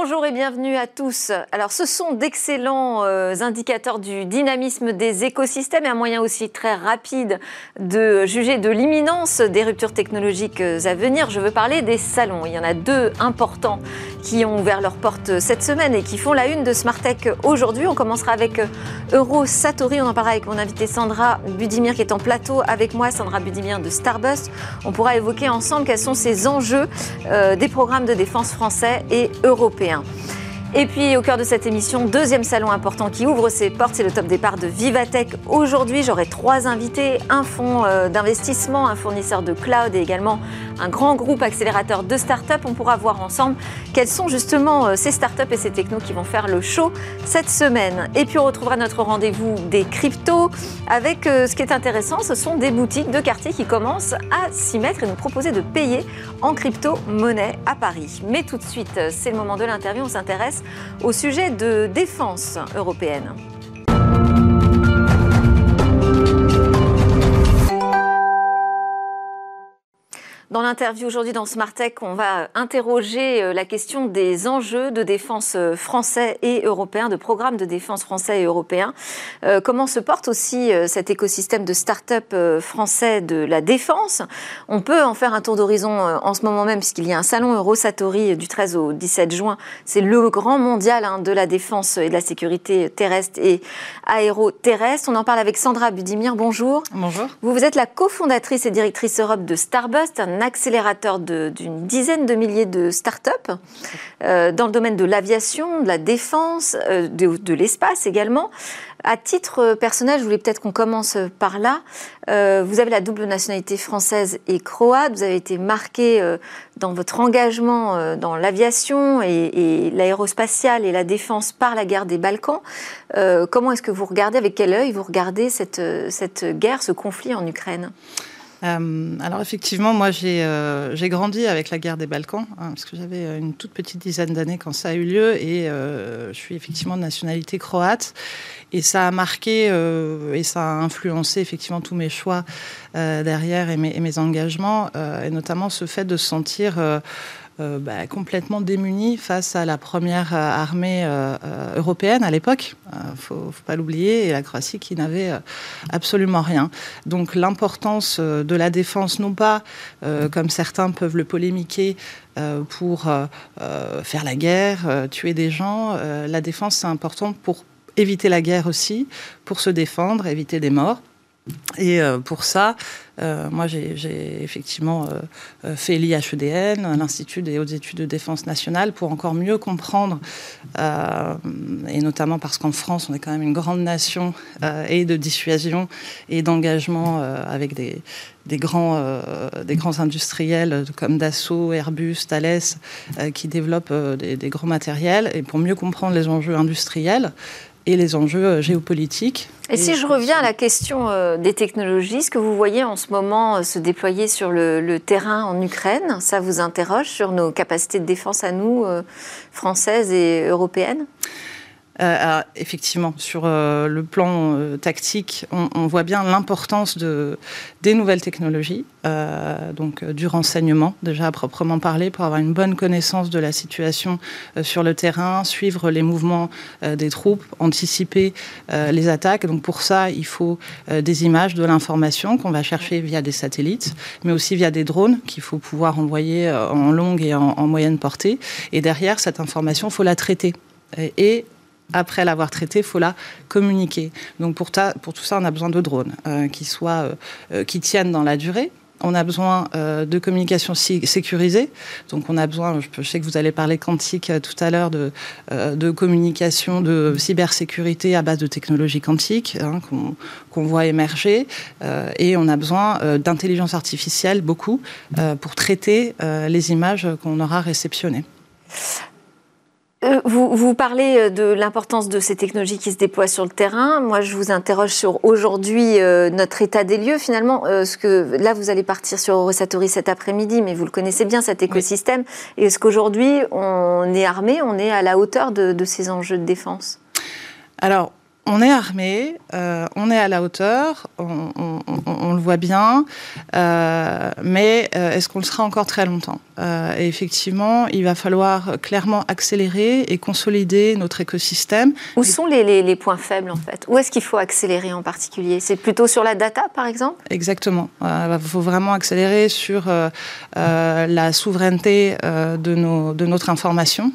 Bonjour et bienvenue à tous. Alors, ce sont d'excellents euh, indicateurs du dynamisme des écosystèmes et un moyen aussi très rapide de juger de l'imminence des ruptures technologiques à venir. Je veux parler des salons. Il y en a deux importants qui ont ouvert leurs portes cette semaine et qui font la une de Smart Tech aujourd'hui. On commencera avec euh, Euro Satori. On en parlera avec mon invité Sandra Budimir qui est en plateau avec moi, Sandra Budimir de Starbust. On pourra évoquer ensemble quels sont ces enjeux des programmes de défense français et européens. Et puis au cœur de cette émission, deuxième salon important qui ouvre ses portes, c'est le top départ de Vivatech. Aujourd'hui, j'aurai trois invités, un fonds euh, d'investissement, un fournisseur de cloud et également un grand groupe accélérateur de start-up. On pourra voir ensemble quelles sont justement euh, ces start-up et ces technos qui vont faire le show cette semaine. Et puis on retrouvera notre rendez-vous des cryptos avec euh, ce qui est intéressant, ce sont des boutiques de quartier qui commencent à s'y mettre et nous proposer de payer en crypto-monnaie à Paris. Mais tout de suite, c'est le moment de l'interview, on s'intéresse au sujet de défense européenne. Dans l'interview aujourd'hui dans Smart Tech, on va interroger euh, la question des enjeux de défense euh, français et européens, de programmes de défense français et européens. Euh, comment se porte aussi cet écosystème de start-up français de la défense? On peut en faire un tour d'horizon en ce moment même, puisqu'il y a un salon Eurosatori du 13 au 17 juin. C'est le grand mondial hein, de la défense et de la sécurité terrestre et aéroterrestre. On en parle avec Sandra Budimir. Bonjour. Bonjour. Vous, vous êtes la cofondatrice et directrice Europe de Starbust, un accélérateur d'une dizaine de milliers de start-up euh, dans le domaine de l'aviation, de la défense, euh, de, l'espace également. À titre personnel, je voulais peut-être qu'on commence par là. Euh, vous avez la double nationalité française et croate. Vous avez été marqué dans votre engagement dans l'aviation et, l'aérospatiale et la défense par la guerre des Balkans. comment est-ce que vous regardez, avec quel œil vous regardez cette guerre, ce conflit en Ukraine? Euh, alors effectivement, moi euh, j'ai grandi avec la guerre des Balkans, hein, parce que j'avais euh, une toute petite dizaine d'années quand ça a eu lieu, et je suis effectivement de nationalité croate, et ça a marqué et ça a influencé effectivement tous mes choix derrière et mes, et mes engagements, et notamment ce fait de se sentir euh, bah, complètement démunis face à la première euh, armée euh, européenne à l'époque. Il faut, faut pas l'oublier, et la Croatie qui n'avait absolument rien. Donc l'importance de la défense, non pas comme certains peuvent le polémiquer, pour faire la guerre, tuer des gens. la défense, c'est important pour éviter la guerre aussi, pour se défendre, éviter des morts. Et pour ça, euh, moi, j'ai effectivement euh, euh, fait l'IHEDN, l'Institut des hautes études de défense nationale, pour encore mieux comprendre, et notamment parce qu'en France, on est quand même une grande nation et de dissuasion et d'engagement avec des, grands, des grands industriels comme Dassault, Airbus, Thales, qui développent des, gros matériels, et pour mieux comprendre les enjeux industriels et les enjeux géopolitiques. Et, si je reviens à la question des technologies, ce que vous voyez en ce moment euh, se déployer sur le, terrain en Ukraine, ça vous interroge sur nos capacités de défense à nous, euh, françaises et européennes? Euh, effectivement, sur euh, le plan euh, tactique, on, voit bien l'importance de, des nouvelles technologies, donc du renseignement, déjà à proprement parler, pour avoir une bonne connaissance de la situation sur le terrain, suivre les mouvements des troupes, anticiper les attaques. Donc pour ça, il faut des images, de l'information qu'on va chercher via des satellites, mais aussi via des drones qu'il faut pouvoir envoyer en longue et en, en moyenne portée. Et derrière, cette information, il faut la traiter. Et après l'avoir traité, il faut la communiquer. Donc pour, tout ça, on a besoin de drones euh, qui, soient, euh, euh, qui tiennent dans la durée. On a besoin de communication sécurisée. Donc on a besoin, je, sais que vous allez parler quantique tout à l'heure, de, de, communication, de cybersécurité à base de technologies quantiques hein, qu'on voit émerger. et on a besoin d'intelligence artificielle, beaucoup, pour traiter les images qu'on aura réceptionnées. Euh, vous, vous, parlez de l'importance de ces technologies qui se déploient sur le terrain. Moi, je vous interroge sur aujourd'hui notre état des lieux. Finalement, ce que là, vous allez partir sur Eurosatory cet après-midi, mais vous le connaissez bien cet écosystème. Est-ce qu'aujourd'hui, on est armé, on est à la hauteur de, de ces enjeux de défense? Alors, on est armé, euh, on est à la hauteur, on, le voit bien, euh, mais euh, est-ce qu'on le sera encore très longtemps? Et effectivement, il va falloir clairement accélérer et consolider notre écosystème. Où sont les, points faibles en fait? Où est-ce qu'il faut accélérer en particulier? C'est plutôt sur la data par exemple? Exactement. il faut vraiment accélérer sur la souveraineté de, nos, de notre information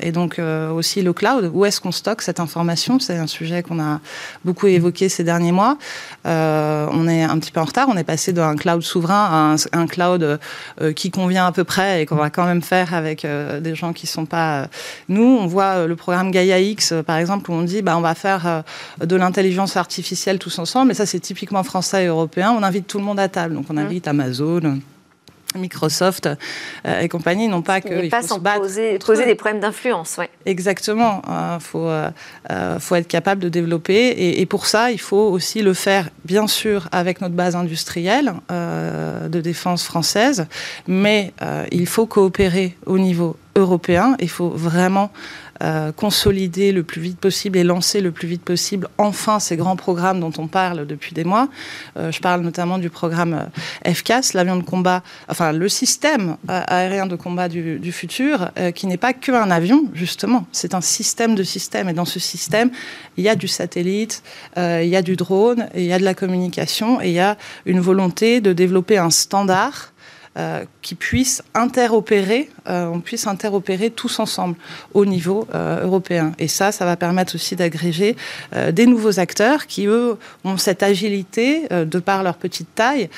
et donc aussi le cloud. Où est-ce qu'on stocke cette information? C'est un sujet qu'on a beaucoup évoqué ces derniers mois. Euh, on est un petit peu en retard. On est passé d'un cloud souverain à un, cloud euh, qui convient à peu près et qu'on va quand même faire avec euh, des gens qui ne sont pas nous. On voit le programme Gaia X, par exemple, où on dit bah, on va faire de l'intelligence artificielle tous ensemble. Et ça, c'est typiquement français et européen. On invite tout le monde à table. Donc, on mmh. invite Amazon. Microsoft euh, et compagnie, non pas que. Il pas sans poser, poser des problèmes d'influence, ouais. Exactement. Il euh, faut, euh, faut être capable de développer. Et, et, pour ça, il faut aussi le faire, bien sûr, avec notre base industrielle de défense française, mais il faut coopérer au niveau européen. Il faut vraiment euh, consolider le plus vite possible et lancer le plus vite possible enfin ces grands programmes dont on parle depuis des mois. Euh, je parle notamment du programme euh, FCAS, l'avion de combat, enfin le système aérien de combat du, futur, qui n'est pas qu'un avion, justement. C'est un système de systèmes. Et dans ce système, il y a du satellite, il y a du drone, il y a de la communication, et il y a une volonté de développer un standard euh, qui puissent interopérer, euh, on puisse interopérer tous ensemble au niveau euh, européen. Et ça, ça va permettre aussi d'agréger des nouveaux acteurs qui, eux, ont cette agilité de par leur petite taille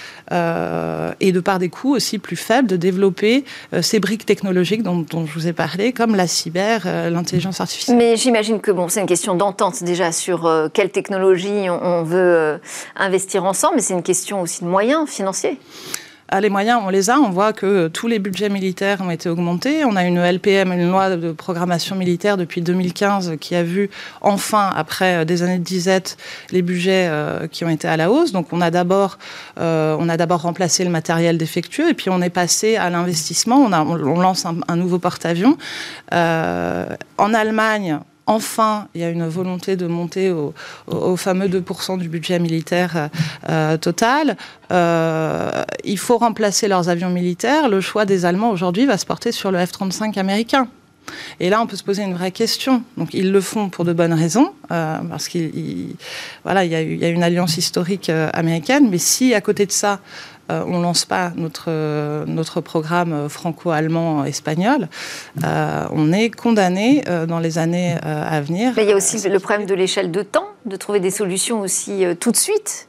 et de par des coûts aussi plus faibles de développer ces briques technologiques dont, je vous ai parlé, comme la cyber, l'intelligence artificielle. Mais j'imagine que bon, c'est une question d'entente déjà sur quelle technologie on veut investir ensemble, mais c'est une question aussi de moyens financiers. Ah, les moyens, on les a. On voit que tous les budgets militaires ont été augmentés. On a une LPM, une loi de programmation militaire depuis 2015 qui a vu enfin, après euh, des années de disette, les budgets euh, qui ont été à la hausse. Donc on a d'abord, euh, on a d'abord remplacé le matériel défectueux et puis on est passé à l'investissement. On, lance un, un nouveau porte-avions. en Allemagne, enfin, il y a une volonté de monter au, fameux 2% du budget militaire euh, euh, total. Euh, il faut remplacer leurs avions militaires. Le choix des Allemands aujourd'hui va se porter sur le F-35 américain. Et là, on peut se poser une vraie question. Donc, ils le font pour de bonnes raisons, parce qu'il voilà, il y, a une alliance historique américaine. Mais si, à côté de ça, euh, on ne lance pas notre, notre programme franco-allemand espagnol, euh, on est condamné euh, dans les années à venir. Mais il y a aussi le problème de l'échelle de temps, de trouver des solutions aussi tout de suite.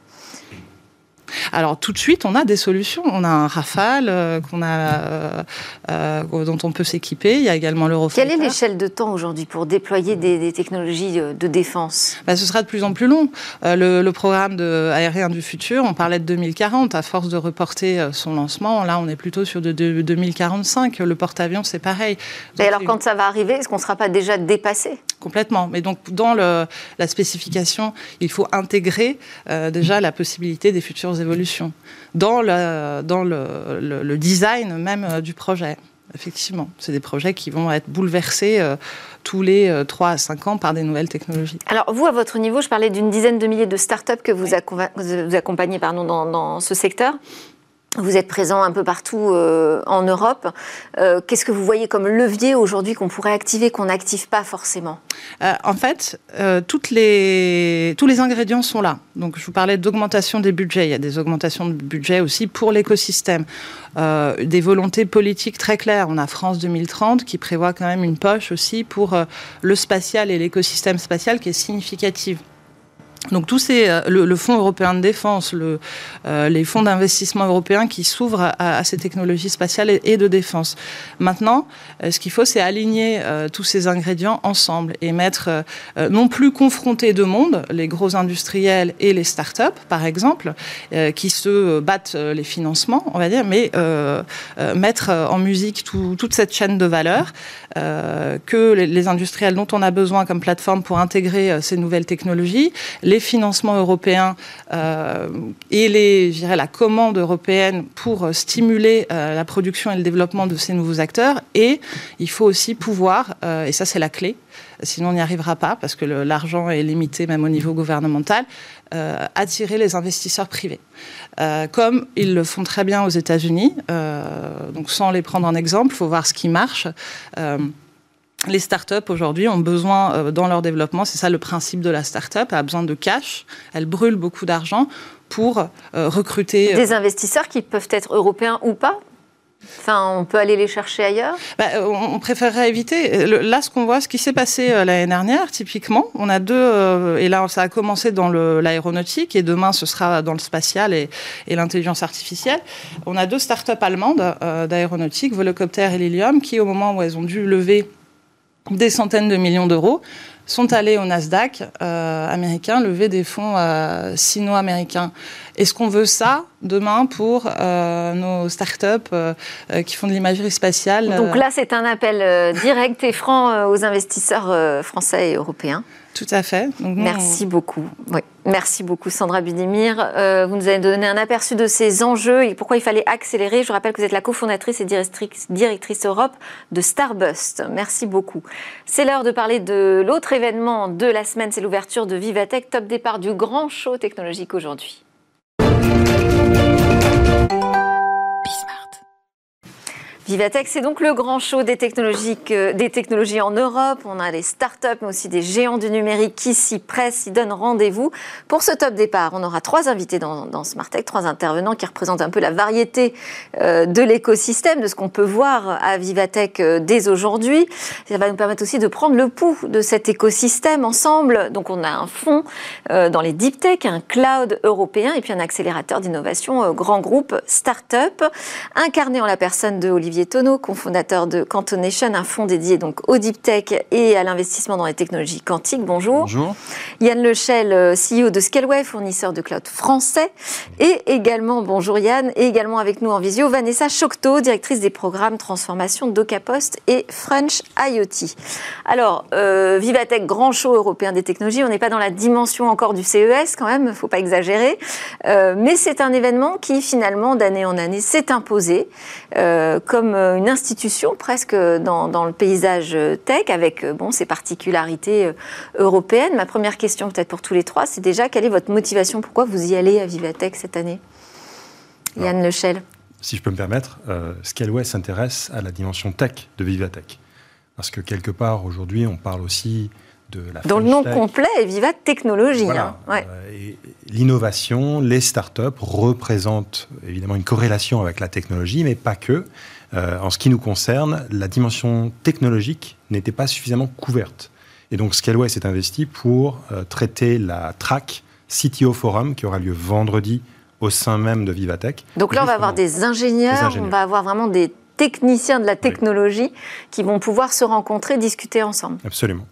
Alors tout de suite, on a des solutions. On a un Rafale euh, qu'on a, euh, euh, dont on peut s'équiper. Il y a également l'Eurofighter. Quelle est l'échelle de temps aujourd'hui pour déployer des, technologies de défense? Bah, Ce sera de plus en plus long. le, programme de, aérien du futur, on parlait de 2040. À force de reporter son lancement, là, on est plutôt sur de, 2045. Le porte-avions, c'est pareil. Et alors, quand ça va arriver, est-ce qu'on ne sera pas déjà dépassé? Complètement. Mais donc, dans le, la spécification, il faut intégrer déjà la possibilité des futures évolution dans le, dans le, le, design même euh, du projet. Effectivement, c'est des projets qui vont être bouleversés euh, tous les euh, 3 à 5 ans par des nouvelles technologies. Alors vous, à votre niveau, je parlais d'une dizaine de milliers de startups que vous, vous accompagnez pardon, dans, dans ce secteur. Vous êtes présent un peu partout euh, en Europe. Euh, qu'est-ce que vous voyez comme levier aujourd'hui qu'on pourrait activer, qu'on n'active pas forcément? Euh, En fait, les, tous les ingrédients sont là. Donc, je vous parlais d'augmentation des budgets. Il y a des augmentations de budget aussi pour l'écosystème. des volontés politiques très claires. On a France 2030 qui prévoit quand même une poche aussi pour le spatial et l'écosystème spatial qui est significative. Donc tous ces, euh, le, Fonds européen de défense, euh, les fonds d'investissement européens qui s'ouvrent à, ces technologies spatiales et, de défense. Maintenant, euh, ce qu'il faut, c'est aligner tous ces ingrédients ensemble et mettre non plus confronter deux mondes, les gros industriels et les start-up, par exemple, qui se battent les financements, on va dire, mais mettre en musique toute cette chaîne de valeur que les, industriels dont on a besoin comme plateforme pour intégrer ces nouvelles technologies, financements européens euh, et les, la commande européenne pour stimuler euh, la production et le développement de ces nouveaux acteurs. Et il faut aussi pouvoir, euh, et ça c'est la clé, sinon on n'y arrivera pas parce que l'argent est limité même au niveau gouvernemental, attirer les investisseurs privés. comme ils le font très bien aux États-Unis, donc sans les prendre en exemple, il faut voir ce qui marche les startups aujourd'hui ont besoin euh, dans leur développement, c'est ça le principe de la startup, elle a besoin de cash, elle brûle beaucoup d'argent pour euh, recruter. Euh, Des investisseurs qui peuvent être européens ou pas? Enfin, on peut aller les chercher ailleurs? Bah, On préférerait éviter. Là, ce qu'on voit, ce qui s'est passé l'année dernière, typiquement, on a deux, et là, ça a commencé dans l'aéronautique, et demain, ce sera dans le spatial et, et l'intelligence artificielle. On a deux startups allemandes d'aéronautique, Volocopter et Lilium, qui, au moment où elles ont dû lever des centaines de millions d'euros, sont allés au Nasdaq euh, américain lever des fonds euh, sino-américains. Est-ce qu'on veut ça demain pour euh, nos startups euh, qui font de l'imagerie spatiale Donc là, c'est un appel direct et franc aux investisseurs français et européens. Tout à fait. Merci beaucoup. Oui. Merci beaucoup Sandra Budimir. Euh, vous nous avez donné un aperçu de ces enjeux et pourquoi il fallait accélérer. Je rappelle que vous êtes la cofondatrice et directrice, directrice Europe de Starbust. Merci beaucoup. C'est l'heure de parler de l'autre événement de la semaine, c'est l'ouverture de Vivatech, top départ du grand show technologique aujourd'hui. Vivatech, c'est donc le grand show des technologies, des technologies en Europe. On a des startups, mais aussi des géants du numérique qui s'y pressent, s'y donnent rendez-vous. Pour ce top départ, on aura trois invités dans, dans Tech, trois intervenants qui représentent un peu la variété euh, de l'écosystème, de ce qu'on peut voir à Vivatech euh, dès aujourd'hui. Ça va nous permettre aussi de prendre le pouls de cet écosystème ensemble. Donc, on a un fonds euh, dans les deep tech, un cloud européen et puis un accélérateur d'innovation grand groupe startup, incarné en la personne de Olivier Olivier Tonneau, cofondateur de Cantonation, un fonds dédié donc au deep tech et à l'investissement dans les technologies quantiques. Bonjour. Bonjour. Yann Lechel, euh, CEO de Scaleway, fournisseur de cloud français. Et également, bonjour Yann, et également avec nous en visio, Vanessa Chocteau, directrice des programmes transformation d'Ocapost et French IoT. Alors, euh, Vivatech, grand show européen des technologies. On n'est pas dans la dimension encore du CES quand même, il ne faut pas exagérer. Euh, mais c'est un événement qui finalement, d'année en année, s'est imposé comme euh, une institution presque dans, le paysage tech, avec euh, bon, ses particularités euh, européennes. Ma première question, peut-être pour tous les trois, c'est déjà quelle est votre motivation? Pourquoi vous y allez à Vivatech cette année? Yann Lechel. Si je peux me permettre, Scaleway s'intéresse à la dimension tech de Vivatech. Parce que quelque part, aujourd'hui, on parle aussi dont le nom complet est Viva Technologie. Hein. Euh, l'innovation, les startups représentent évidemment une corrélation avec la technologie, mais pas que. Euh, en ce qui nous concerne, la dimension technologique n'était pas suffisamment couverte. Et donc Scaleway s'est investi pour euh, traiter la track CTO Forum qui aura lieu vendredi au sein même de Vivatech. Donc là, on va avoir des ingénieurs, on va avoir vraiment des techniciens de la technologie qui vont pouvoir se rencontrer, discuter ensemble. Absolument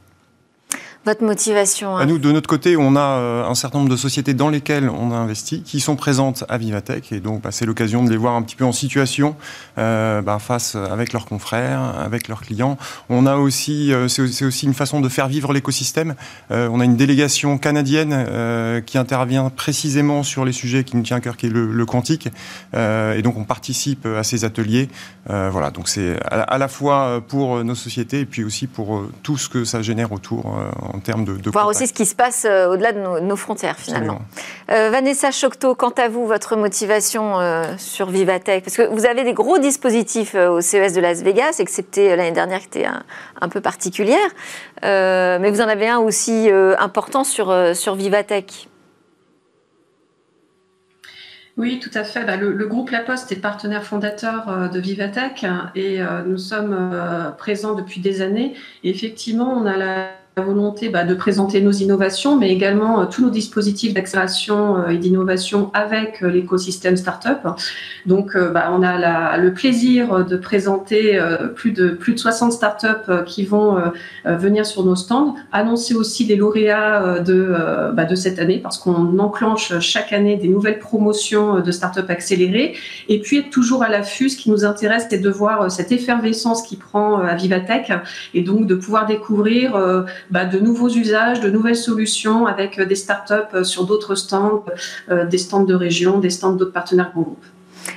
votre motivation hein. Nous, de notre côté, on a euh, un certain nombre de sociétés dans lesquelles on a investi, qui sont présentes à Vivatech, et donc bah, c'est l'occasion de les voir un petit peu en situation euh, bah, face avec leurs confrères, avec leurs clients. On a aussi, euh, c'est aussi une façon de faire vivre l'écosystème. on a une délégation canadienne qui intervient précisément sur les sujets qui nous tient à cœur, qui est le, quantique, et donc on participe à ces ateliers. voilà, donc c'est à, la fois pour nos sociétés et puis aussi pour tout ce que ça génère autour en termes de, Voir aussi ce qui se passe euh, au-delà de nos, frontières, finalement. Euh, Vanessa Chocteau, quant à vous, votre motivation euh, sur Vivatech? Parce que vous avez des gros dispositifs au CES de Las Vegas, excepté l'année dernière qui était un, peu particulière. mais vous en avez un aussi important sur, sur Vivatech. Oui, tout à fait. Bah, le, groupe La Poste est partenaire fondateur de Vivatech et nous sommes présents depuis des années. Et effectivement, on a la volonté bah, de présenter nos innovations, mais également euh, tous nos dispositifs d'accélération euh, et d'innovation avec euh, l'écosystème startup. Donc, bah, on a le plaisir de présenter plus de plus de 60 startups qui vont venir sur nos stands, annoncer aussi les lauréats de bah, de cette année parce qu'on enclenche chaque année des nouvelles promotions de startups accélérées, et puis être toujours à l'affût. Ce qui nous intéresse, c'est de voir cette effervescence qui prend à Vivatech, et donc de pouvoir découvrir bah, de nouveaux usages, de nouvelles solutions avec euh, des startups euh, sur d'autres stands, euh, des stands de région, des stands d'autres partenaires groupes.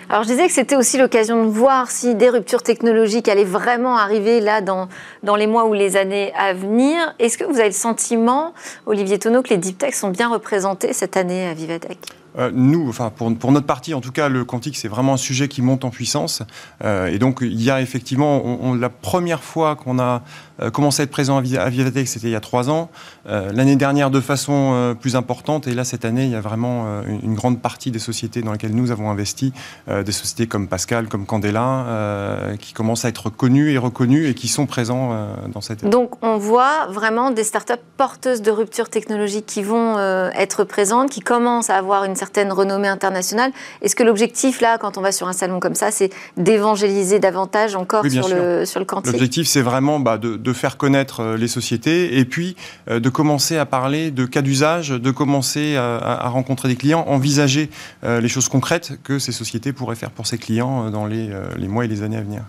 Alors je disais que c'était aussi l'occasion de voir si des ruptures technologiques allaient vraiment arriver là dans, dans les mois ou les années à venir. Est-ce que vous avez le sentiment, Olivier Tonneau, que les deep tech sont bien représentés cette année à Vivatech euh, nous, enfin pour, pour, notre partie, en tout cas, le quantique, c'est vraiment un sujet qui monte en puissance. Euh, et donc, il y a effectivement, on, la première fois qu'on a euh, commencé à être présent à, Vivatech, c'était il y a trois ans. Euh, l'année dernière, de façon euh, plus importante. Et là, cette année, il y a vraiment une, une, grande partie des sociétés dans lesquelles nous avons investi, des sociétés comme Pascal, comme Candela, qui commencent à être connues et reconnues et qui sont présents dans cette. Donc, on voit vraiment des startups porteuses de rupture technologique qui vont être présentes, qui commencent à avoir une certaine renommée internationale. Est-ce que l'objectif, là, quand on va sur un salon comme ça, c'est d'évangéliser davantage encore sur, le, sur le quantique L'objectif, c'est vraiment bah, de, de, faire connaître euh, les sociétés et puis euh, de commencer à parler de cas d'usage, de commencer à, rencontrer des clients, envisager euh, les choses concrètes que ces sociétés pourraient faire pour ces clients dans les, les mois et les années à venir.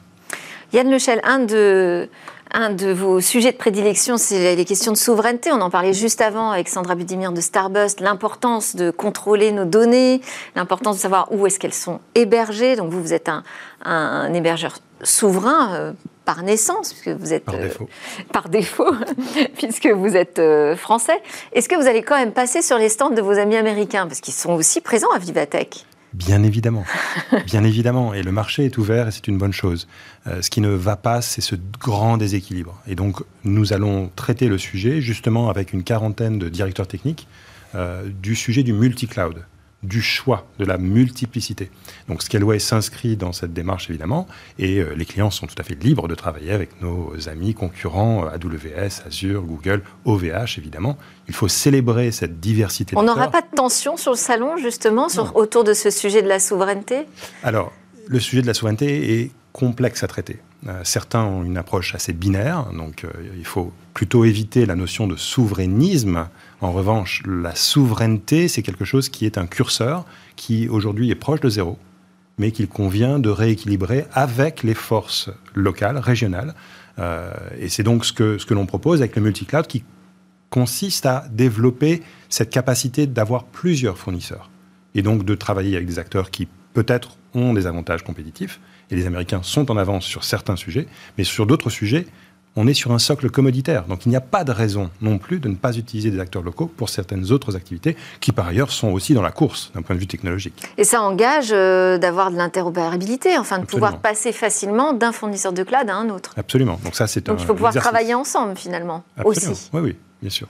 Yann Lechel, un de, un de vos sujets de prédilection, c'est les questions de souveraineté. On en parlait juste avant avec Sandra Budimir de Starbust, l'importance de contrôler nos données, l'importance de savoir où est-ce qu'elles sont hébergées. Donc vous, vous êtes un, un hébergeur souverain par naissance, puisque vous êtes par défaut, euh, par défaut puisque vous êtes euh, français. Est-ce que vous allez quand même passer sur les stands de vos amis américains, parce qu'ils sont aussi présents à Vivatech Bien évidemment, bien évidemment. Et le marché est ouvert et c'est une bonne chose. Euh, ce qui ne va pas, c'est ce grand déséquilibre. Et donc, nous allons traiter le sujet justement avec une quarantaine de directeurs techniques du sujet du multi-cloud du choix, de la multiplicité. Donc Scaleway s'inscrit dans cette démarche évidemment, et euh, les clients sont tout à fait libres de travailler avec nos amis concurrents euh, AWS, Azure, Google, OVH évidemment. Il faut célébrer cette diversité. On n'aura pas de tension sur le salon justement sur, autour de ce sujet de la souveraineté? Alors, le sujet de la souveraineté est complexe à traiter. Euh, certains ont une approche assez binaire, donc il faut plutôt éviter la notion de souverainisme en revanche, la souveraineté, c'est quelque chose qui est un curseur qui aujourd'hui est proche de zéro, mais qu'il convient de rééquilibrer avec les forces locales, régionales. Euh, et c'est donc ce que, ce que l'on propose avec le multi-cloud qui consiste à développer cette capacité d'avoir plusieurs fournisseurs et donc de travailler avec des acteurs qui peut-être ont des avantages compétitifs, et les Américains sont en avance sur certains sujets, mais sur d'autres sujets, on est sur un socle commoditaire. Donc il n'y a pas de raison non plus de ne pas utiliser des acteurs locaux pour certaines autres activités qui par ailleurs sont aussi dans la course d'un point de vue technologique. Et ça engage euh, d'avoir de l'interopérabilité, enfin de pouvoir passer facilement d'un fournisseur de cloud à un autre. Absolument. Donc ça c'est Donc il faut pouvoir travailler ensemble finalement aussi. Oui oui, bien sûr.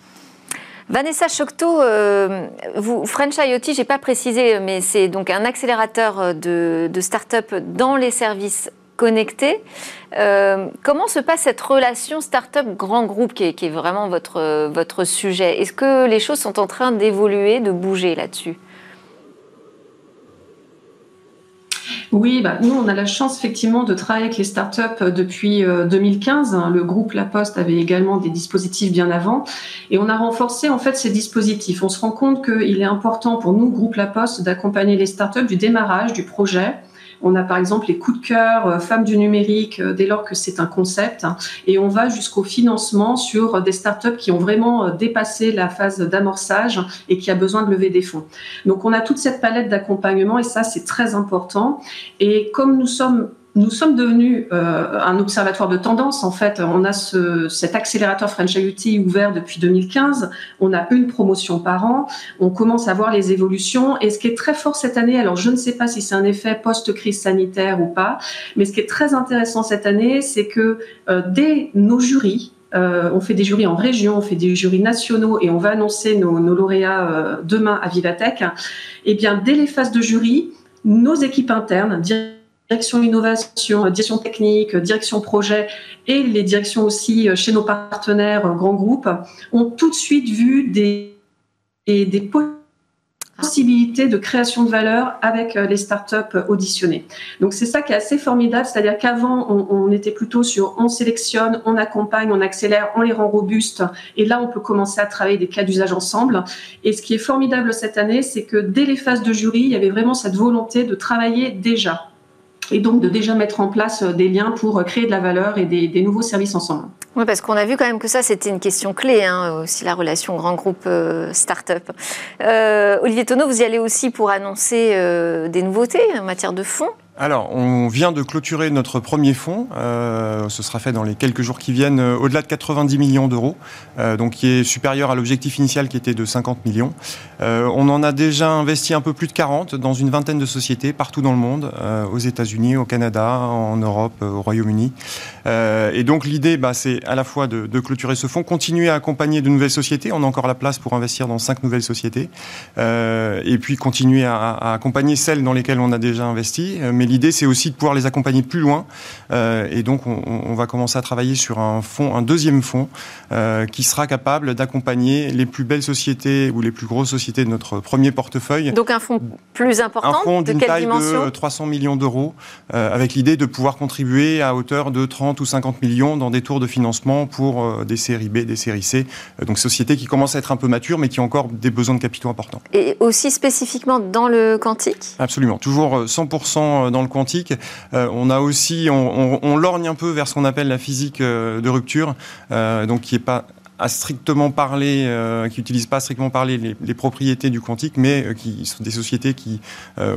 Vanessa Chocteau, euh, French IoT, j'ai pas précisé, mais c'est donc un accélérateur de, de start-up dans les services connectés. Euh, comment se passe cette relation start-up-grand groupe qui est, vraiment votre, votre sujet? Est-ce que les choses sont en train d'évoluer, de bouger là-dessus? Oui, bah, nous, on a la chance effectivement de travailler avec les startups depuis 2015. Euh, Le groupe La Poste avait également des dispositifs bien avant et on a renforcé en fait ces dispositifs. On se rend compte qu'il est important pour nous, groupe La Poste, d'accompagner les startups du démarrage du projet on a par exemple les coups de cœur euh, femmes du numérique euh, dès lors que c'est un concept hein, et on va jusqu'au financement sur des startups qui ont vraiment euh, dépassé la phase d'amorçage et qui a besoin de lever des fonds. Donc on a toute cette palette d'accompagnement et ça c'est très important. Et comme nous sommes nous sommes devenus euh, un observatoire de tendance. En fait, on a ce, cet accélérateur French IoT ouvert depuis 2015. On a une promotion par an. On commence à voir les évolutions. Et ce qui est très fort cette année, alors je ne sais pas si c'est un effet post-crise sanitaire ou pas, mais ce qui est très intéressant cette année, c'est que euh, dès nos jurys, euh, on fait des jurys en région, on fait des jurys nationaux et on va annoncer nos, nos lauréats euh, demain à Vivatech. Eh bien, dès les phases de jury, nos équipes internes, direction innovation, direction technique, direction projet et les directions aussi chez nos partenaires grands groupes ont tout de suite vu des, des, des possibilité de création de valeur avec euh, les startups auditionnées. Donc c'est ça qui est assez formidable, c'est-à-dire qu'avant on, était plutôt sur on sélectionne, on accompagne, on accélère, on les rend robustes, et là on peut commencer à travailler des cas d'usage ensemble. Et ce qui est formidable cette année, c'est que dès les phases de jury, il y avait vraiment cette volonté de travailler déjà et donc de déjà mettre en place euh, des liens pour euh, créer de la valeur et des, nouveaux services ensemble. Oui, parce qu'on a vu quand même que ça, c'était une question clé, hein, aussi la relation grand groupe euh, start-up. Olivier Tonneau, vous y allez aussi pour annoncer des nouveautés en matière de fonds alors, on vient de clôturer notre premier fonds. Euh, ce sera fait dans les quelques jours qui viennent, euh, au-delà de 90 millions d'euros, euh, donc qui est supérieur à l'objectif initial qui était de 50 millions. on en a déjà investi un peu plus de 40 dans une vingtaine de sociétés partout dans le monde, aux États-Unis, au Canada, en Europe, au Royaume-Uni. et donc l'idée, bah, c'est à la fois de, clôturer ce fonds, continuer à accompagner de nouvelles sociétés. On a encore la place pour investir dans cinq nouvelles sociétés, et puis continuer à, accompagner celles dans lesquelles on a déjà investi. L'idée, c'est aussi de pouvoir les accompagner plus loin. Euh, et donc, on, va commencer à travailler sur un fonds, un deuxième fonds, euh, qui sera capable d'accompagner les plus belles sociétés ou les plus grosses sociétés de notre premier portefeuille. Donc, un fonds plus important. Un fonds d'une taille de 300 millions d'euros, euh, avec l'idée de pouvoir contribuer à hauteur de 30 ou 50 millions dans des tours de financement pour des séries B, des séries C. donc, sociétés qui commencent à être un peu matures, mais qui ont encore des besoins de capitaux importants. Et aussi spécifiquement dans le quantique? Absolument. Toujours 100% dans le quantique. Euh, on a aussi, on, lorgne un peu vers ce qu'on appelle la physique euh, de rupture, euh, donc qui est pas à strictement parler, qui n'utilisent pas strictement parler les, propriétés du quantique, mais qui sont des sociétés qui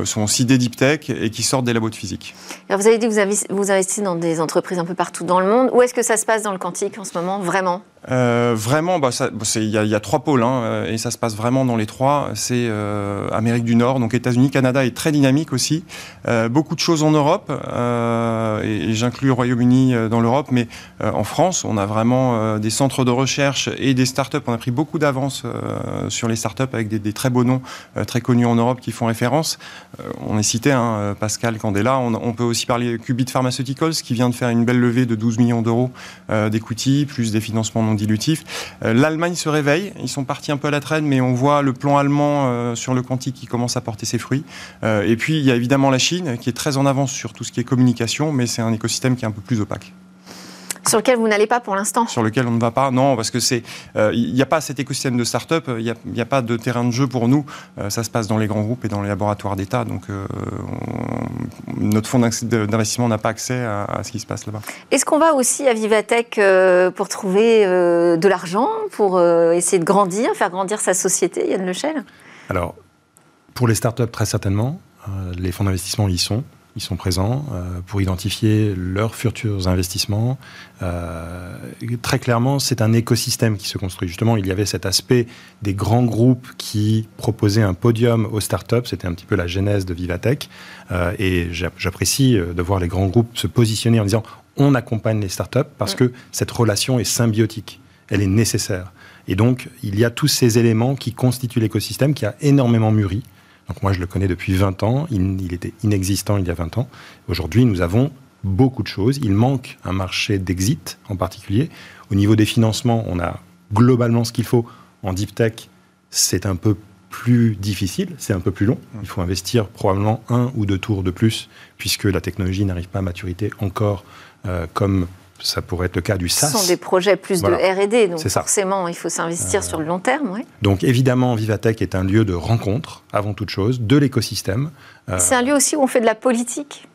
sont aussi des deep tech et qui sortent des labos de physique. Vous avez dit que vous, vous investissez dans des entreprises un peu partout dans le monde. Où est-ce que ça se passe dans le quantique en ce moment, vraiment? Euh, vraiment, bah, il y, a trois pôles hein, euh, et ça se passe vraiment dans les trois. C'est euh, Amérique du Nord, donc États-Unis, Canada est très dynamique aussi. Beaucoup de choses en Europe et, et j'inclus Royaume-Uni dans l'Europe, mais en France, on a vraiment des centres de recherche et des startups. On a pris beaucoup d'avance sur les startups avec des, très beaux noms très connus en Europe qui font référence. on est cité hein, Pascal Candela. On, on, peut aussi parler de Qubit Pharmaceuticals qui vient de faire une belle levée de 12 millions d'euros d'equity plus des financements dilutif. Euh, L'Allemagne se réveille, ils sont partis un peu à la traîne, mais on voit le plan allemand euh, sur le quantique qui commence à porter ses fruits. Euh, et puis il y a évidemment la Chine qui est très en avance sur tout ce qui est communication, mais c'est un écosystème qui est un peu plus opaque. Sur lequel vous n'allez pas pour l'instant Sur lequel on ne va pas, non, parce que c'est, euh, il n'y a pas cet écosystème de start-up, il n'y a, pas de terrain de jeu pour nous. Euh, ça se passe dans les grands groupes et dans les laboratoires d'État, donc euh, notre fonds d'investissement n'a pas accès à, ce qui se passe là-bas. Est-ce qu'on va aussi à Vivatech pour trouver de l'argent, pour essayer de grandir, faire grandir sa société, Yann Lechel Alors, pour les start-up, très certainement. les fonds d'investissement y sont ils sont présents euh, pour identifier leurs futurs investissements. Euh, très clairement, c'est un écosystème qui se construit. Justement, il y avait cet aspect des grands groupes qui proposaient un podium aux startups. C'était un petit peu la genèse de Vivatech. Euh, et j'apprécie de voir les grands groupes se positionner en disant on accompagne les startups parce que cette relation est symbiotique. Elle est nécessaire. Et donc, il y a tous ces éléments qui constituent l'écosystème qui a énormément mûri. Donc moi, je le connais depuis 20 ans. Il, était inexistant il y a 20 ans. Aujourd'hui, nous avons beaucoup de choses. Il manque un marché d'exit en particulier. Au niveau des financements, on a globalement ce qu'il faut. En deep tech, c'est un peu plus difficile, c'est un peu plus long. Il faut investir probablement un ou deux tours de plus, puisque la technologie n'arrive pas à maturité encore euh, comme ça pourrait être le cas du SAS. Ce sont des projets plus de R&D, donc forcément, il faut s'investir sur le long terme. Donc évidemment, Vivatech est un lieu de rencontre, avant toute chose, de l'écosystème. Euh, C'est un lieu aussi où on fait de la politique.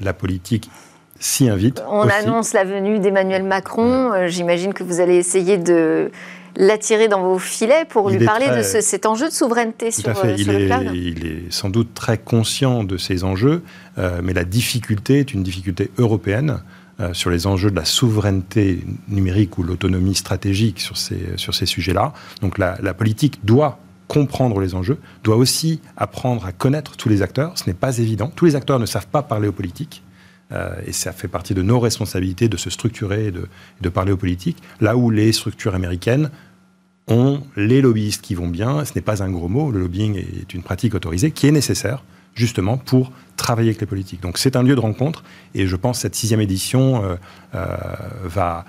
La politique s'y invite. On annonce la venue d'Emmanuel Macron. Euh, j'imagine que vous allez essayer de l'attirer dans vos filets pour lui parler de cet enjeu de souveraineté sur, euh, il le cloud. Il est sans doute très conscient de ces enjeux, mais la difficulté est une difficulté européenne. Euh, sur les enjeux de la souveraineté numérique ou l'autonomie stratégique sur ces, sur ces sujets-là. Donc la, politique doit comprendre les enjeux, doit aussi apprendre à connaître tous les acteurs. Ce n'est pas évident. Tous les acteurs ne savent pas parler aux politiques. Euh, et ça fait partie de nos responsabilités de se structurer et de, de, parler aux politiques. Là où les structures américaines ont les lobbyistes qui vont bien, ce n'est pas un gros mot, le lobbying est une pratique autorisée qui est nécessaire justement pour travailler avec les politiques. Donc c'est un lieu de rencontre et je pense que cette sixième édition va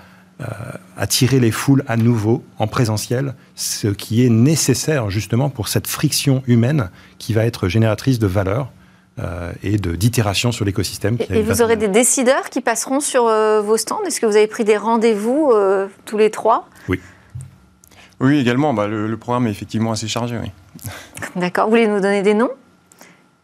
attirer les foules à nouveau en présentiel, ce qui est nécessaire justement pour cette friction humaine qui va être génératrice de valeur euh, et d'itération sur l'écosystème. Et, vous aurez des décideurs qui passeront sur euh, vos stands? Est-ce que vous avez pris des rendez-vous euh, tous les trois? Oui. Oui, également. Bah, le, programme est effectivement assez chargé. Oui. D'accord. Vous voulez nous donner des noms?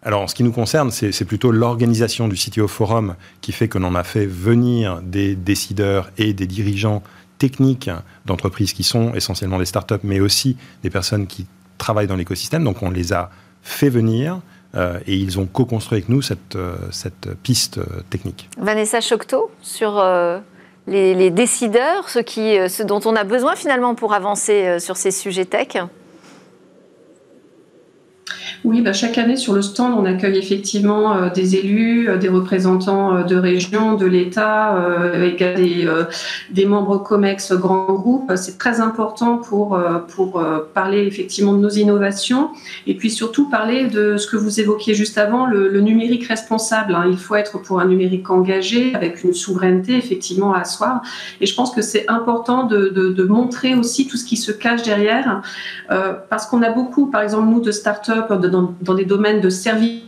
Alors, en ce qui nous concerne, c'est plutôt l'organisation du CTO Forum qui fait que l'on a fait venir des décideurs et des dirigeants techniques d'entreprises qui sont essentiellement des startups, mais aussi des personnes qui travaillent dans l'écosystème. Donc, on les a fait venir, euh, et ils ont co-construit avec nous cette, euh, piste euh, technique. Vanessa Chocteau, sur les, décideurs, ce, qui, ce dont on a besoin finalement pour avancer sur ces sujets tech oui, bah, chaque année sur le stand, on accueille effectivement euh, des élus, euh, des représentants euh, de régions, de l'État, avec des, membres COMEX grands groupes. C'est très important pour, pour parler effectivement de nos innovations et puis surtout parler de ce que vous évoquiez juste avant, le, numérique responsable. Hein. Il faut être pour un numérique engagé, avec une souveraineté effectivement à asseoir. Et je pense que c'est important de, de, de, montrer aussi tout ce qui se cache derrière, parce qu'on a beaucoup, par exemple, nous, de start-up, de dans, des domaines de services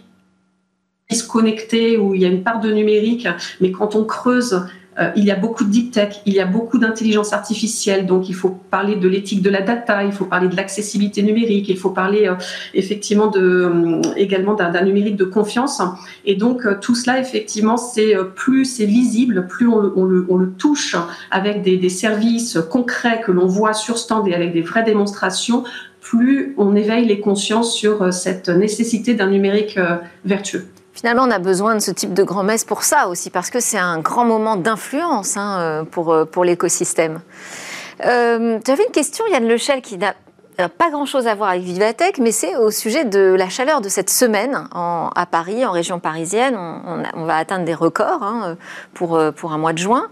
connectés où il y a une part de numérique, mais quand on creuse euh, il y a beaucoup de deep tech, il y a beaucoup d'intelligence artificielle, donc il faut parler de l'éthique de la data, il faut parler de l'accessibilité numérique, il faut parler euh, effectivement euh, également d'un numérique de confiance. Et donc tout cela, effectivement, c'est plus c'est visible, plus on le, touche avec des, des services concrets que l'on voit sur stand et avec des vraies démonstrations, plus on éveille les consciences sur cette nécessité d'un numérique vertueux. Finalement, on a besoin de ce type de grand-messe pour ça aussi, parce que c'est un grand moment d'influence hein, euh, pour, pour l'écosystème. Euh, J'avais une question, Yann Lechel, qui n'a pas grand-chose à voir avec Vivatech, mais c'est au sujet de la chaleur de cette semaine à Paris, en région parisienne. On, va atteindre des records hein, pour, pour un mois de juin.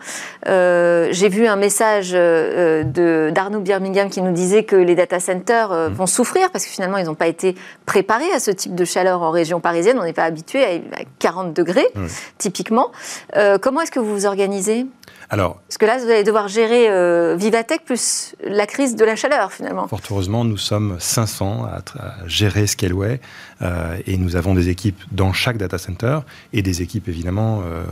Euh, j'ai vu un message euh, d'Arnaud Birmingham qui nous disait que les data centers euh, mmh. vont souffrir parce que finalement, ils n'ont pas été préparés à ce type de chaleur en région parisienne. On n'est pas habitué à 40 degrés, typiquement. comment est-ce que vous vous organisez? Alors, Parce que là, vous allez devoir gérer euh, Vivatech plus la crise de la chaleur, finalement. Fort heureusement, nous sommes 500 à, gérer Scaleway euh, et nous avons des équipes dans chaque data center et des équipes, évidemment, euh,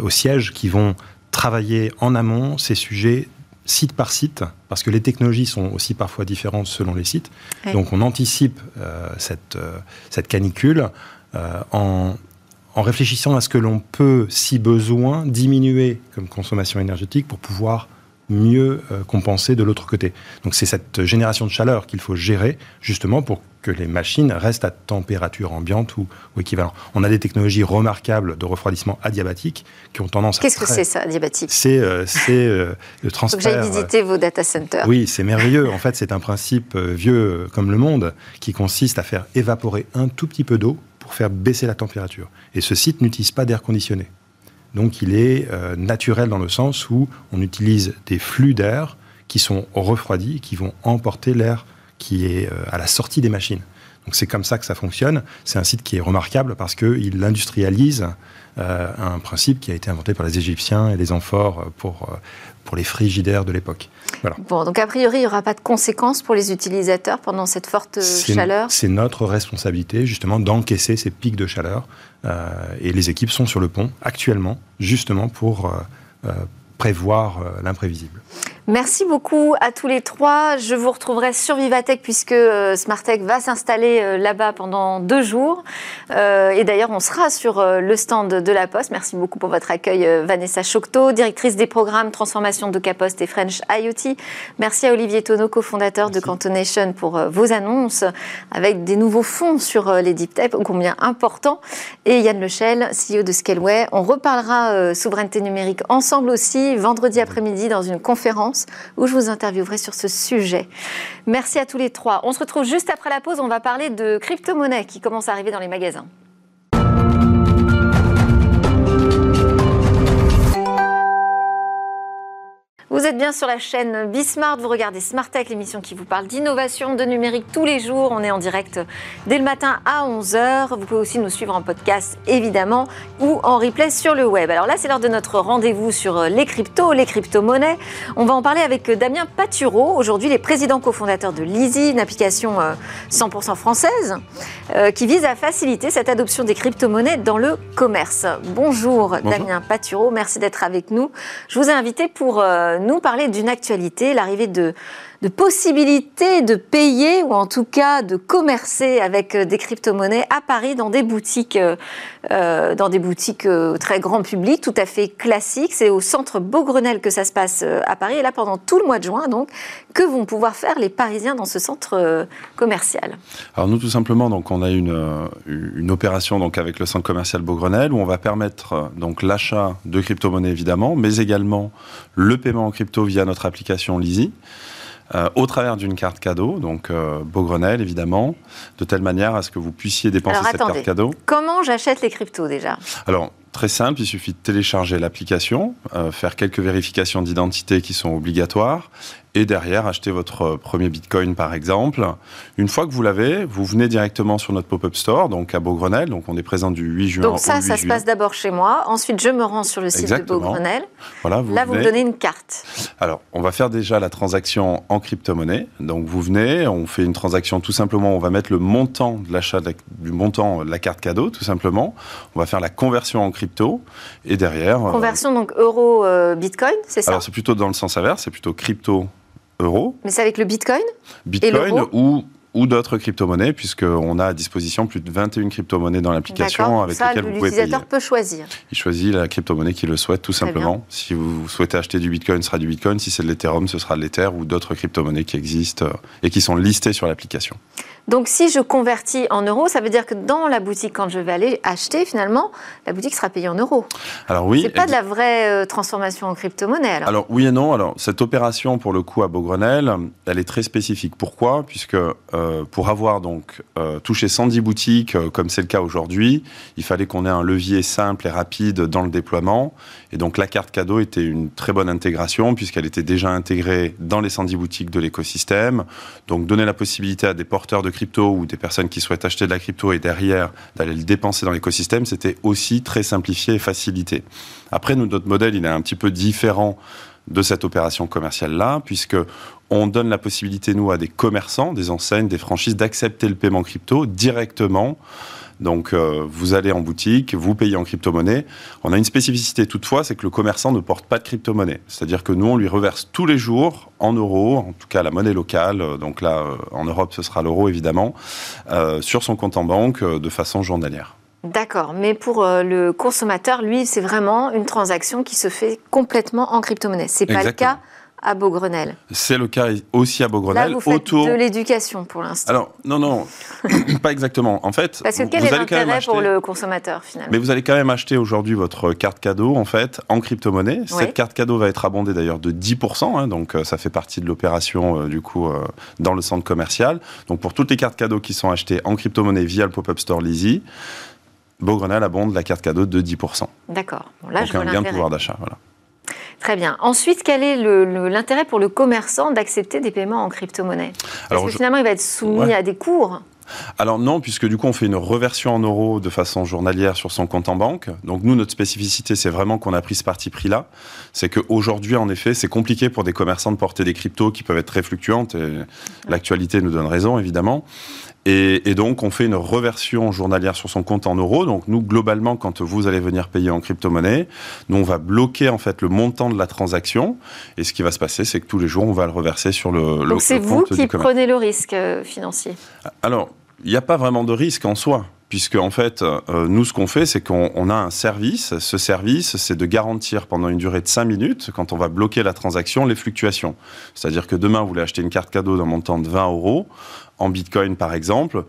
au siège qui vont travailler en amont ces sujets site par site, parce que les technologies sont aussi parfois différentes selon les sites. Donc on anticipe cette, cette canicule en en réfléchissant à ce que l'on peut, si besoin, diminuer comme consommation énergétique pour pouvoir mieux euh, compenser de l'autre côté. Donc c'est cette génération de chaleur qu'il faut gérer justement pour que les machines restent à température ambiante ou, équivalent. On a des technologies remarquables de refroidissement adiabatique qui ont tendance à... Qu'est-ce que c'est ça, adiabatique? C'est euh, euh, le transfert... J'aille visiter vos data centers. Oui, c'est merveilleux. En fait, c'est un principe vieux comme le monde qui consiste à faire évaporer un tout petit peu d'eau pour faire baisser la température. Et ce site n'utilise pas d'air conditionné. Donc il est euh, naturel dans le sens où on utilise des flux d'air qui sont refroidis, qui vont emporter l'air qui est euh, à la sortie des machines. Donc c'est comme ça que ça fonctionne. C'est un site qui est remarquable parce qu'il industrialise un principe qui a été inventé par les Égyptiens et les amphores pour, pour les frigidaires de l'époque. Bon, donc a priori, il n'y aura pas de conséquences pour les utilisateurs pendant cette forte chaleur C'est notre responsabilité, justement, d'encaisser ces pics de chaleur. Euh, et les équipes sont sur le pont actuellement, justement, pour euh, euh, prévoir l'imprévisible. Merci beaucoup à tous les trois. Je vous retrouverai sur Vivatech puisque euh, Smartech va s'installer euh, là-bas pendant deux jours. Euh, et d'ailleurs, on sera sur le stand de la Poste. Merci beaucoup pour votre accueil, Vanessa Chocteau, directrice des programmes Transformation de Caposte et French IoT. Merci à Olivier Tonneau, cofondateur de Cantonation, pour vos annonces avec des nouveaux fonds sur les deep tech, combien importants. Et Yann Lechel, CEO de Scaleway. On reparlera souveraineté numérique ensemble aussi vendredi après-midi dans une conférence où je vous interviewerai sur ce sujet. Merci à tous les trois. On se retrouve juste après la pause. On va parler de crypto-monnaie qui commence à arriver dans les magasins. Vous êtes bien sur la chaîne Bismart, vous regardez Smart Tech, l'émission qui vous parle d'innovation, de numérique tous les jours. On est en direct dès le matin à 11h. Vous pouvez aussi nous suivre en podcast, évidemment, ou en replay sur le web. Alors là, c'est l'heure de notre rendez-vous sur les cryptos, les crypto-monnaies. On va en parler avec Damien Patureau. Aujourd'hui, les présidents cofondateurs de Lizzy, une application 100% euh, française, euh, qui vise à faciliter cette adoption des crypto-monnaies dans le commerce. Bonjour, Damien Patureau, merci d'être avec nous. Je vous ai invité pour euh, nous parler d'une actualité, l'arrivée de de possibilité de payer ou en tout cas de commercer avec euh, des crypto-monnaies à Paris dans des boutiques, euh, euh, dans des boutiques très grand public, tout à fait classiques. C'est au centre Beaugrenelle que ça se passe à Paris et là pendant tout le mois de juin donc que vont pouvoir faire les Parisiens dans ce centre commercial? Alors nous tout simplement donc on a une, opération donc avec le centre commercial Beaugrenelle où on va permettre donc l'achat de crypto-monnaies évidemment, mais également le paiement en crypto via notre application Lizzy. Euh, au travers d'une carte cadeau, donc euh, Beaugrenelle évidemment, de telle manière à ce que vous puissiez dépenser cette carte cadeau. Comment j'achète les cryptos déjà? Alors, très simple, il suffit de télécharger l'application, euh, faire quelques vérifications d'identité qui sont obligatoires, et derrière acheter votre premier Bitcoin par exemple. Une fois que vous l'avez, vous venez directement sur notre pop-up store, donc à Beaugrenelle, donc on est présent du 8 juin donc ça, ça se passe d'abord chez moi, ensuite je me rends sur le site de Beaugrenelle. Voilà, vous Là, vous me donnez une carte. Alors, on va faire déjà la transaction en crypto-monnaie. Donc vous venez, on fait une transaction tout simplement, on va mettre le montant de l'achat du montant de la carte cadeau tout simplement. On va faire la conversion en crypto et derrière... Euh, conversion donc euro-bitcoin, euh, c'est ça Alors c'est plutôt dans le sens inverse, c'est plutôt crypto euros. Mais c'est avec le Bitcoin? Bitcoin ou ou d'autres crypto-monnaies, puisqu'on a à disposition plus de 21 crypto-monnaies dans l'application avec lesquelles vous pouvez payer. L'utilisateur peut choisir. Il choisit la crypto-monnaie qu'il le souhaite, tout simplement. Si vous souhaitez acheter du Bitcoin, ce sera du Bitcoin. Si c'est de l'Ethereum, ce sera de l'Ether ou d'autres crypto-monnaies qui existent euh, et qui sont listées sur l'application. Donc si je convertis en euros, ça veut dire que dans la boutique, quand je vais aller acheter, finalement, la boutique sera payée en euros. Alors oui. C'est pas de la vraie euh, transformation en crypto-monnaie. Alors. alors. oui et non. Alors cette opération, pour le coup, à Beaugrenelle, elle est très spécifique. Pourquoi? Puisque euh, pour avoir donc euh, touché 110 boutiques, comme c'est le cas aujourd'hui, il fallait qu'on ait un levier simple et rapide dans le déploiement. Et donc la carte cadeau était une très bonne intégration puisqu'elle était déjà intégrée dans les 110 boutiques de l'écosystème. Donc donner la possibilité à des porteurs de crypto ou des personnes qui souhaitent acheter de la crypto et derrière d'aller le dépenser dans l'écosystème, c'était aussi très simplifié et facilité. Après, notre modèle, il est un petit peu différent de cette opération commerciale-là, puisque on donne la possibilité, nous, à des commerçants, des enseignes, des franchises, d'accepter le paiement crypto directement donc euh, vous allez en boutique, vous payez en crypto-monnaie. On a une spécificité toutefois, c'est que le commerçant ne porte pas de crypto-monnaie. C'est-à-dire que nous, on lui reverse tous les jours en euros, en tout cas la monnaie locale, euh, donc là euh, en Europe ce sera l'euro évidemment, sur son compte en banque de façon journalière. D'accord, mais pour le consommateur, lui, c'est vraiment une transaction qui se fait complètement en crypto-monnaie. C'est pas le cas à Beaugrenelle. C'est le cas aussi à Beaugrenelle. Là, vous faites de l'éducation pour l'instant. Alors, non, non, pas exactement. En fait, Parce que quel est l'intérêt pour le consommateur, finalement? Mais vous allez quand même acheter aujourd'hui votre carte cadeau, en fait, en crypto-monnaie. Cette carte cadeau va être abondée d'ailleurs de 10%, hein, donc euh, ça fait partie de l'opération, euh, du coup, euh, dans le centre commercial. Donc, pour toutes les cartes cadeaux qui sont achetées en crypto-monnaie via le pop-up store Lizzy, Beaugrenelle abonde la carte cadeau de 10%. D'accord. Bon, là, donc, je un gain de pouvoir d'achat, voilà. Très bien. Ensuite, quel est l'intérêt pour le commerçant d'accepter des paiements en crypto-monnaie? Parce que finalement, il va être soumis à des cours. Alors non, puisque du coup on fait une reversion en euros de façon journalière sur son compte en banque. Donc nous, notre spécificité, c'est vraiment qu'on a pris ce parti pris-là. C'est qu'aujourd'hui, en effet, c'est compliqué pour des commerçants de porter des cryptos qui peuvent être très fluctuantes. Et l'actualité nous donne raison, évidemment. Et, donc, on fait une reversion journalière sur son compte en euros. Donc, nous, globalement, quand vous allez venir payer en crypto-monnaie, nous, on va bloquer en fait le montant de la transaction. Et ce qui va se passer, c'est que tous les jours, on va le reverser sur le, donc le, Donc, c'est vous qui prenez le risque euh, financier? Alors, il n'y a pas vraiment de risque en soi puisque en fait, euh, nous, ce qu'on fait, c'est qu'on a un service. Ce service, c'est de garantir pendant une durée de 5 minutes, quand on va bloquer la transaction, les fluctuations. C'est-à-dire que demain, vous voulez acheter une carte cadeau d'un montant de 20 euros, en Bitcoin par exemple,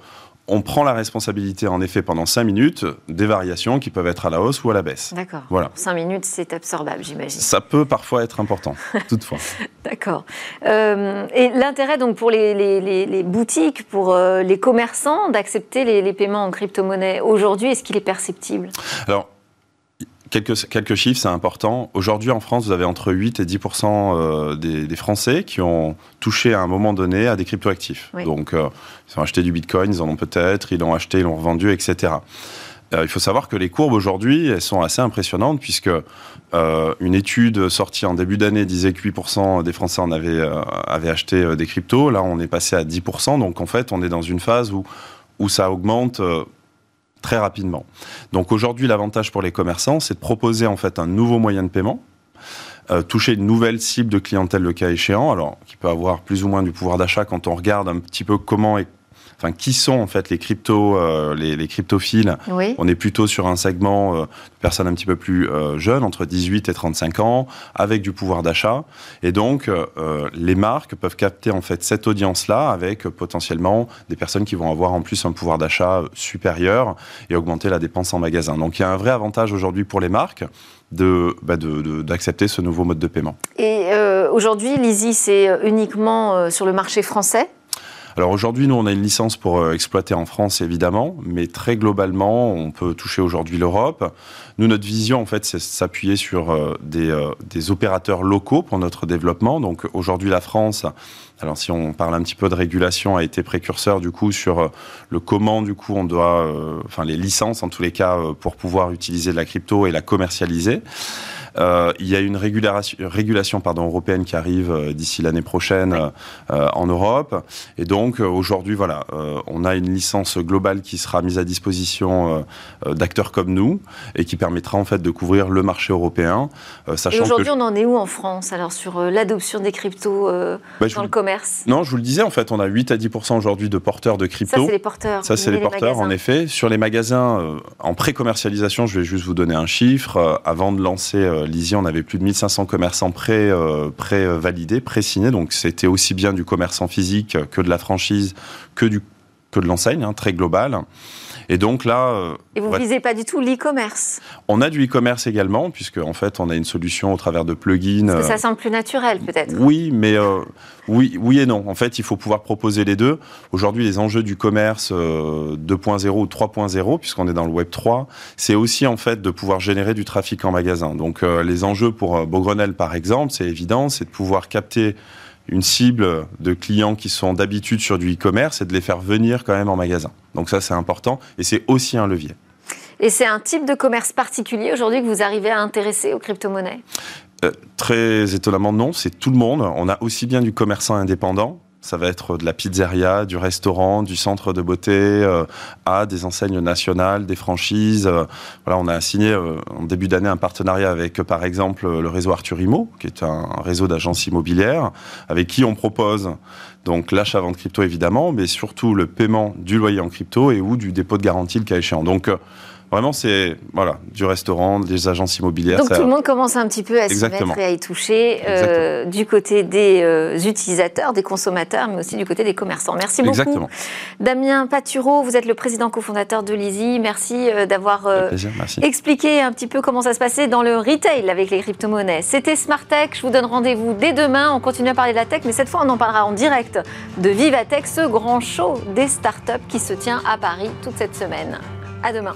on prend la responsabilité, en effet, pendant 5 minutes, des variations qui peuvent être à la hausse ou à la baisse. D'accord. Voilà. 5 minutes, c'est absorbable, j'imagine. Ça peut parfois être important, toutefois. D'accord. Euh, et l'intérêt, donc, pour les, boutiques, pour euh, les commerçants, d'accepter les, paiements en crypto-monnaie aujourd'hui, est-ce qu'il est perceptible? Alors, Quelques, quelques chiffres, c'est important. Aujourd'hui, en France, vous avez entre 8 et 10 euh, des, des, Français qui ont touché à un moment donné à des cryptoactifs. Donc, euh, ils ont acheté du Bitcoin, ils en ont peut-être, ils l'ont acheté, ils l'ont revendu, etc. Euh, il faut savoir que les courbes aujourd'hui, elles sont assez impressionnantes puisque euh, une étude sortie en début d'année disait que 8% des Français en avaient, euh, avaient acheté des cryptos. Là, on est passé à 10%. Donc, en fait, on est dans une phase où, où ça augmente très rapidement. Donc aujourd'hui, l'avantage pour les commerçants, c'est de proposer en fait un nouveau moyen de paiement, euh, toucher une nouvelle cible de clientèle le cas échéant, alors qui peut avoir plus ou moins du pouvoir d'achat quand on regarde un petit peu comment est enfin qui sont en fait les cryptos, euh, les, les, cryptophiles. Oui. On est plutôt sur un segment euh, de personnes un petit peu plus euh, jeunes, entre 18 et 35 ans, avec du pouvoir d'achat. Et donc les marques peuvent capter en fait cette audience-là avec potentiellement des personnes qui vont avoir en plus un pouvoir d'achat supérieur et augmenter la dépense en magasin. Donc il y a un vrai avantage aujourd'hui pour les marques de, bah d'accepter ce nouveau mode de paiement. Et euh, aujourd'hui, l'Easy, c'est uniquement sur le marché français? Alors aujourd'hui, nous, on a une licence pour euh, exploiter en France, évidemment, mais très globalement, on peut toucher aujourd'hui l'Europe. Nous, notre vision, en fait, c'est s'appuyer sur euh, des, euh, des, opérateurs locaux pour notre développement. Donc aujourd'hui, la France, alors si on parle un petit peu de régulation, a été précurseur du coup sur le comment, du coup, on doit, euh, enfin les licences en tous les cas, pour pouvoir utiliser de la crypto et la commercialiser. Euh, il y a une régulation, régulation pardon, européenne qui arrive euh, d'ici l'année prochaine oui. euh, en Europe. Et donc aujourd'hui, voilà, on a une licence globale qui sera mise à disposition d'acteurs comme nous et qui permettra en fait de couvrir le marché européen. sachant et aujourd'hui, on en est où en France alors sur l'adoption des cryptos bah, dans le commerce? Non, je vous le disais, en fait, on a 8 à 10% aujourd'hui de porteurs de crypto. Ça, c'est les porteurs. Ça, c'est les, les porteurs, magasins. en effet. Sur les magasins, en pré-commercialisation, je vais juste vous donner un chiffre. avant de lancer Lizzie, on avait plus de 1500 commerçants pré, euh, pré validés, pré-signés. Donc c'était aussi bien du commerçant physique que de la franchise, que, du, que de l'enseigne, hein, très global. Et donc là. euh, Et vous ne visez pas du tout l'e-commerce On a du e-commerce également, puisque en fait, on a une solution au travers de plugins. Parce que ça semble plus naturel, peut-être. Oui, mais euh, oui, oui et non. En fait, il faut pouvoir proposer les deux. Aujourd'hui, les enjeux du commerce euh, 2.0 ou 3.0, puisqu'on est dans le Web 3, c'est aussi en fait de pouvoir générer du trafic en magasin. Donc, euh, les enjeux pour Beaugrenelle, par exemple, c'est évident, c'est de pouvoir capter une cible de clients qui sont d'habitude sur du e-commerce et de les faire venir quand même en magasin. Donc ça, c'est important et c'est aussi un levier. Et c'est un type de commerce particulier aujourd'hui que vous arrivez à intéresser aux crypto-monnaies? Euh, Très étonnamment, non. C'est tout le monde. On a aussi bien du commerçant indépendant, ça va être de la pizzeria, du restaurant, du centre de beauté, euh, à des enseignes nationales, des franchises. Euh, voilà, on a signé euh, en début d'année un partenariat avec, par exemple, le réseau Arthur Imo, qui est un réseau d'agences immobilières, avec qui on propose donc l'achat-vente crypto évidemment, mais surtout le paiement du loyer en crypto et ou du dépôt de garantie le cas échéant. Donc Vraiment, c'est voilà, du restaurant, des agences immobilières. Donc ça... tout le monde commence un petit peu à s'y mettre et à y toucher euh, du côté des euh, utilisateurs, des consommateurs, mais aussi du côté des commerçants. Merci beaucoup. Exactement. Damien Patureau, vous êtes le président cofondateur de l'Easy. Merci euh, d'avoir expliqué un petit peu comment ça se passait dans le retail avec les crypto-monnaies. C'était Smart Tech. Je vous donne rendez-vous dès demain. On continue à parler de la tech, mais cette fois, on en parlera en direct de Vivatech, ce grand show des startups qui se tient à Paris toute cette semaine. À demain.